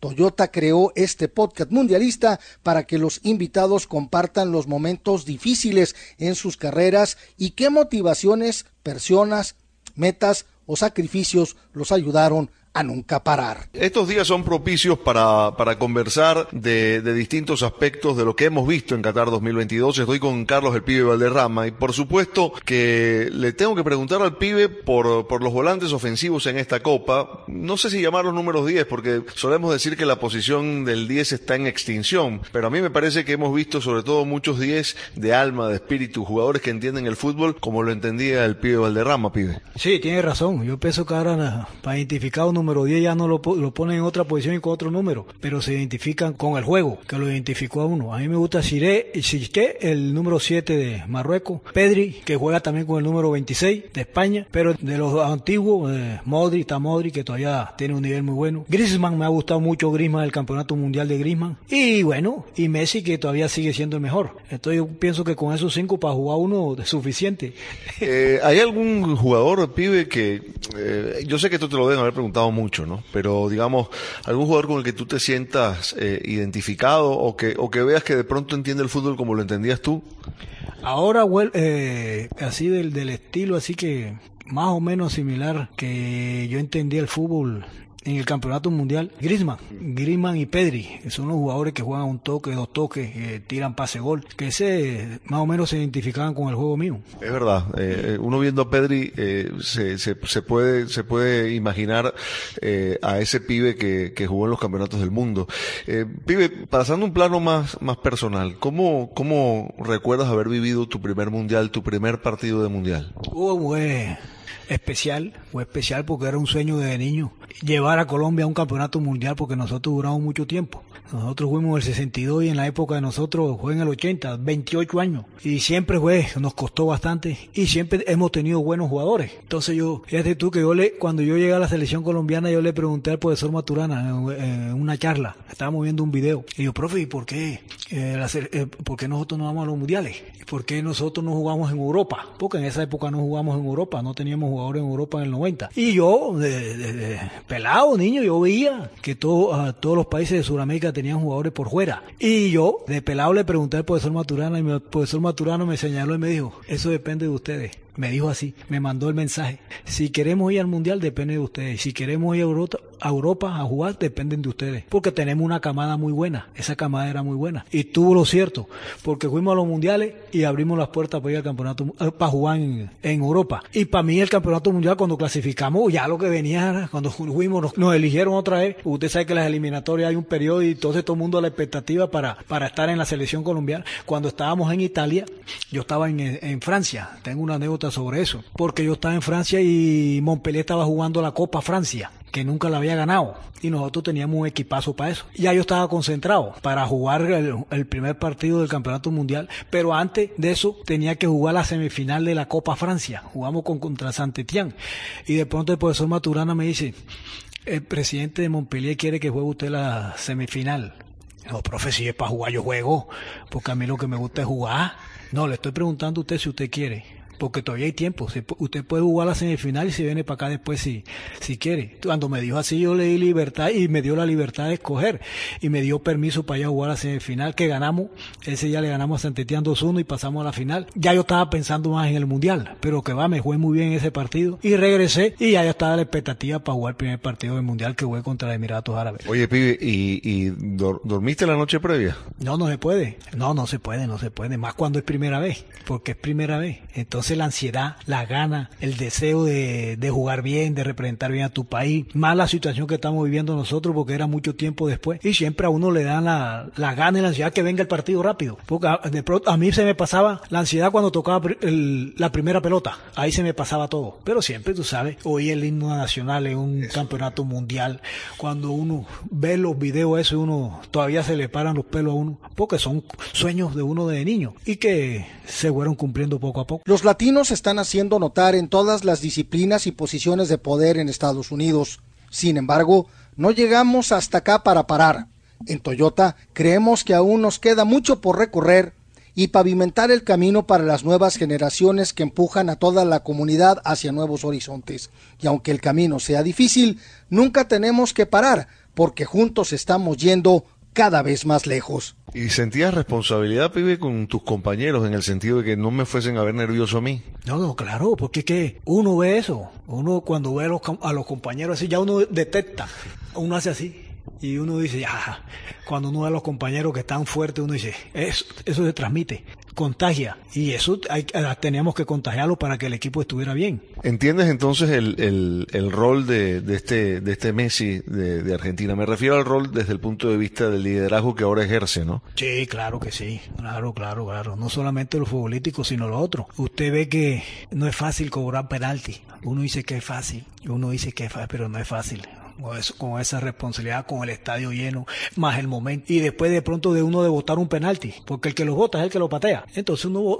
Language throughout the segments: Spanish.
Toyota creó este podcast mundialista para que los invitados compartan los momentos difíciles en sus carreras y qué motivaciones, personas, metas o sacrificios los ayudaron a nunca parar. Estos días son propicios para, para conversar de, de, distintos aspectos de lo que hemos visto en Qatar 2022. Estoy con Carlos el Pibe Valderrama y por supuesto que le tengo que preguntar al Pibe por, por los volantes ofensivos en esta Copa. No sé si llamar los números 10 porque solemos decir que la posición del 10 está en extinción, pero a mí me parece que hemos visto sobre todo muchos 10 de alma, de espíritu, jugadores que entienden el fútbol como lo entendía el Pibe Valderrama, Pibe. Sí, tiene razón. Yo pienso que ahora para identificar un número 10 ya no lo, lo ponen en otra posición y con otro número, pero se identifican con el juego, que lo identificó a uno. A mí me gusta Siré, Siré el número 7 de Marruecos, Pedri, que juega también con el número 26 de España, pero de los antiguos, eh, Modri, está Modri, que todavía tiene un nivel muy bueno. Griezmann, me ha gustado mucho Griezmann, el campeonato mundial de Griezmann. Y bueno, y Messi, que todavía sigue siendo el mejor. Entonces yo pienso que con esos cinco para jugar uno es suficiente. Eh, ¿Hay algún jugador, pibe, que eh, yo sé que esto te lo deben haber preguntado mucho, ¿no? Pero digamos, algún jugador con el que tú te sientas eh, identificado o que, o que veas que de pronto entiende el fútbol como lo entendías tú. Ahora, eh, así del, del estilo, así que más o menos similar que yo entendía el fútbol en el campeonato mundial, Griezmann, Griezmann y Pedri, que son los jugadores que juegan un toque, dos toques, eh, tiran pase gol, que ese más o menos se identificaban con el juego mío. Es verdad, eh, uno viendo a Pedri eh, se, se, se, puede se puede imaginar eh, a ese pibe que, que, jugó en los campeonatos del mundo. Eh, pibe, pasando un plano más más personal, ¿cómo cómo recuerdas haber vivido tu primer mundial, tu primer partido de mundial? Güey especial, fue especial porque era un sueño de niño, llevar a Colombia a un campeonato mundial porque nosotros duramos mucho tiempo. Nosotros fuimos en el 62 y en la época de nosotros fue en el 80, 28 años. Y siempre fue, nos costó bastante y siempre hemos tenido buenos jugadores. Entonces yo, fíjate tú que yo le, cuando yo llegué a la selección colombiana, yo le pregunté al profesor Maturana en, una charla, estábamos viendo un video, y yo, profe, ¿y por qué? Eh, la, eh, ¿Por qué nosotros no vamos a los mundiales? ¿Y por qué nosotros no jugamos en Europa? Porque en esa época no jugamos en Europa, no teníamos jugadores en Europa en el 90. Y yo, de, de, pelado, niño, yo veía que todo, uh, todos los países de Sudamérica tenían jugadores por fuera. Y yo, de pelado, le pregunté al profesor Maturana y el profesor Maturano me señaló y me dijo, eso depende de ustedes. Me dijo así, me mandó el mensaje. Si queremos ir al mundial, depende de ustedes. Si queremos ir a Europa, a jugar, dependen de ustedes. Porque tenemos una camada muy buena. Esa camada era muy buena. Y tuvo lo cierto, porque fuimos a los mundiales y abrimos las puertas para ir al campeonato, para jugar en, Europa. Y para mí el campeonato mundial, cuando clasificamos, ya lo que venía cuando fuimos, nos, nos, eligieron otra vez. Usted sabe que las eliminatorias hay un periodo y entonces todo el mundo a la expectativa para, para estar en la selección colombiana. Cuando estábamos en Italia, yo estaba en, en Francia. Tengo una anécdota sobre eso. Porque yo estaba en Francia y Montpellier estaba jugando la Copa Francia que nunca la había ganado y nosotros teníamos un equipazo para eso. Ya yo estaba concentrado para jugar el, primer partido del Campeonato Mundial, pero antes de eso tenía que jugar la semifinal de la Copa Francia. Jugamos con contra Saint-Étienne y de pronto el profesor Maturana me dice, el presidente de Montpellier quiere que juegue usted la semifinal. No, profe, si es para jugar yo juego, porque a mí lo que me gusta es jugar. No, le estoy preguntando a usted si usted quiere porque todavía hay tiempo. Usted puede jugar la semifinal y se viene para acá después si, si quiere. Cuando me dijo así, yo le di libertad y me dio la libertad de escoger y me dio permiso para ir a jugar la semifinal que ganamos. Ese día le ganamos a Santetián 2-1 y pasamos a la final. Ya yo estaba pensando más en el mundial, pero que va, me jugué muy bien ese partido y regresé y ya yo estaba la expectativa para jugar el primer partido del mundial que jugué contra Emiratos Árabes. Oye, pibe, ¿y, y dor dormiste la noche previa? No, no se puede. No, no se puede, no se puede. Más cuando es primera vez, porque es primera vez. Entonces Entonces la ansiedad, la gana, el deseo de, de jugar bien, de representar bien a tu país, más la situación que estamos viviendo nosotros porque era mucho tiempo después y siempre a uno le dan la, la gana y la ansiedad que venga el partido rápido. Porque a, de pronto, a mí se me pasaba la ansiedad cuando tocaba el, la primera pelota, ahí se me pasaba todo. Pero siempre, tú sabes, oí el himno nacional en un campeonato mundial, cuando uno ve los videos eso, uno todavía se le paran los pelos a uno, porque son sueños de uno de niño y que se fueron cumpliendo poco a poco. Los latinos están haciendo notar en todas las disciplinas y posiciones de poder en Estados Unidos. Sin embargo, no llegamos hasta acá para parar. En Toyota creemos que aún nos queda mucho por recorrer y pavimentar el camino para las nuevas generaciones que empujan a toda la comunidad hacia nuevos horizontes. Y aunque el camino sea difícil, nunca tenemos que parar, porque juntos estamos yendo cada vez más lejos. ¿Y sentías responsabilidad, pibe, con tus compañeros en el sentido de que no me fuesen a ver nervioso a mí? No, no, claro, porque que uno ve eso. Uno cuando ve a los, a los compañeros así, ya uno detecta. Uno hace así. Y uno dice, ya, cuando uno ve a los compañeros que están fuertes, uno dice, eso, eso se transmite, contagia. Y eso hay, teníamos que contagiarlo para que el equipo estuviera bien. ¿Entiendes entonces el, el, el rol de, de, este, de este Messi de, de, Argentina? Me refiero al rol desde el punto de vista del liderazgo que ahora ejerce, ¿no? Sí, claro que sí. Claro, claro, claro. No solamente lo futbolístico, sino lo otro. Usted ve que no es fácil cobrar penalti. Uno dice que es fácil, uno dice que es fácil, pero no es fácil con, eso, con esa responsabilidad, con el estadio lleno, más el momento. Y después de pronto de uno de votar un penalti, porque el que lo vota es el que lo patea. Entonces uno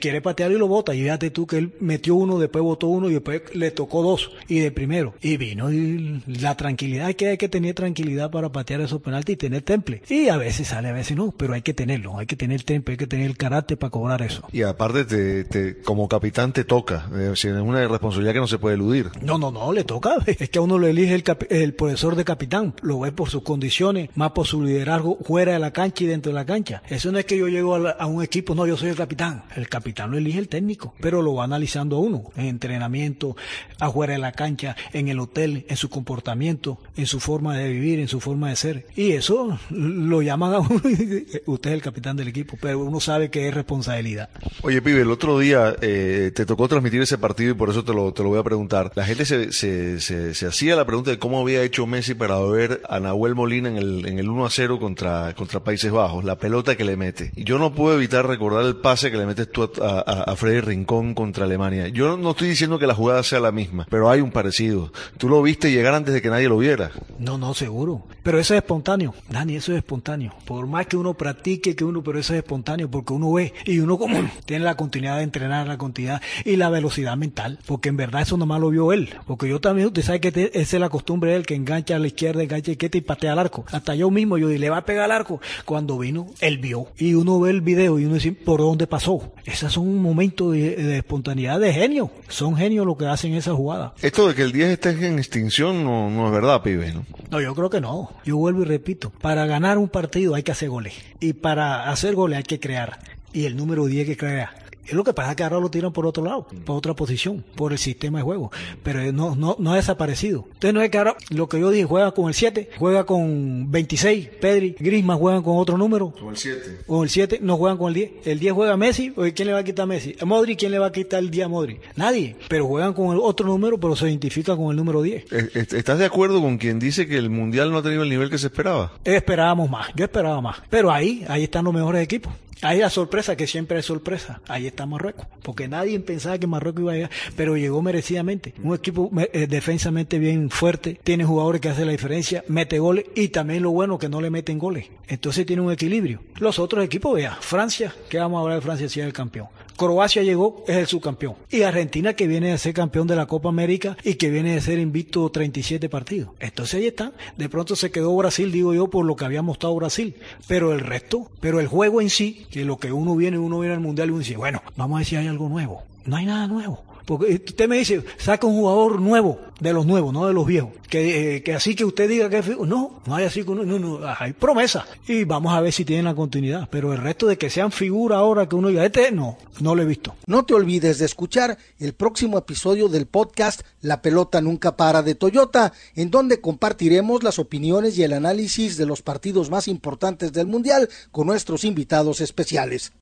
quiere patear y lo vota. Y fíjate tú que él metió uno, después votó uno y después le tocó dos. Y de primero. Y vino y la tranquilidad, que hay que tener tranquilidad para patear esos penaltis y tener temple. Y a veces sale, a veces no, pero hay que tenerlo, hay que tener temple, hay que tener el carácter para cobrar eso. Y aparte, te, te, como capitán te toca, es una responsabilidad que no se puede eludir. No, no, no, le toca. Es que a uno lo elige el, el profesor de capitán, lo ve por sus condiciones, más por su liderazgo fuera de la cancha y dentro de la cancha. Eso no es que yo llego a, un equipo, no, yo soy el capitán. El capitán lo elige el técnico, pero lo va analizando a uno, en entrenamiento, afuera de la cancha, en el hotel, en su comportamiento, en su forma de vivir, en su forma de ser. Y eso lo llaman a uno y usted es el capitán del equipo, pero uno sabe que es responsabilidad. Oye, pibe, el otro día eh, te tocó transmitir ese partido y por eso te lo, te lo voy a preguntar. La gente se, se, se, se hacía la pregunta de cómo había hecho Messi para ver a Nahuel Molina en el, en el 1 a 0 contra, contra Países Bajos, la pelota que le mete. Y yo no puedo evitar recordar el pase que le metes tú a, a, a Freddy Rincón contra Alemania. Yo no estoy diciendo que la jugada sea la misma, pero hay un parecido. Tú lo viste llegar antes de que nadie lo viera. No, no, seguro. Pero eso es espontáneo, Dani, eso es espontáneo. Por más que uno practique, que uno, pero eso es espontáneo, porque uno ve y uno como tiene la continuidad de entrenar, la continuidad y la velocidad mental, porque en verdad eso nomás lo vio él. Porque yo también, usted sabe que te, esa es la costumbre de él, que engancha a la izquierda, engancha y patea al arco. Hasta yo mismo, yo le va a pegar al arco. Cuando vino, él vio. Y uno ve el video y uno dice, ¿por dónde pasó? Esos son un momento de, de espontaneidad de genio. Son genios lo que hacen esa jugada. Esto de que el 10 esté en extinción no, no es verdad, pibe, ¿no? No, yo creo que no. Yo vuelvo y repito. Para ganar un partido hay que hacer goles. Y para hacer goles hay que crear. Y el número 10 que crea es lo que pasa que ahora lo tiran por otro lado, por otra posición, por el sistema de juego. Pero no, no, no ha desaparecido. Entonces no es que ahora lo que yo dije, juega con el 7, juega con 26, Pedri, Grisman juegan con otro número. Con el 7. Con el 7, no juegan con el 10. El 10 juega Messi, o ¿quién le va a quitar a Messi? A Modri, ¿quién le va a quitar el 10 a Modri? Nadie. Pero juegan con el otro número, pero se identifica con el número 10. ¿Estás de acuerdo con quien dice que el Mundial no ha tenido el nivel que se esperaba? Esperábamos más, yo esperaba más. Pero ahí, ahí están los mejores equipos. Ahí la sorpresa, que siempre es sorpresa. Ahí está Marruecos. Porque nadie pensaba que Marruecos iba a llegar, pero llegó merecidamente. Un equipo eh, defensamente bien fuerte, tiene jugadores que hacen la diferencia, mete goles y también lo bueno que no le meten goles. Entonces tiene un equilibrio. Los otros equipos, vea, Francia, que vamos a hablar de Francia si es el campeón. Croacia llegó, es el subcampeón. Y Argentina que viene de ser campeón de la Copa América y que viene de ser invicto 37 partidos. Entonces ahí está. De pronto se quedó Brasil, digo yo, por lo que había mostrado Brasil. Pero el resto, pero el juego en sí, que lo que uno viene, uno viene al Mundial y uno dice, bueno, vamos a ver si hay algo nuevo. No hay nada nuevo. Porque usted me dice, saca un jugador nuevo, de los nuevos, no de los viejos. Que, eh, que así que usted diga que no, no hay así, no, no, no, hay promesa. Y vamos a ver si tienen la continuidad. Pero el resto de que sean figura ahora que uno diga, este no, no lo he visto. No te olvides de escuchar el próximo episodio del podcast La pelota nunca para de Toyota, en donde compartiremos las opiniones y el análisis de los partidos más importantes del Mundial con nuestros invitados especiales.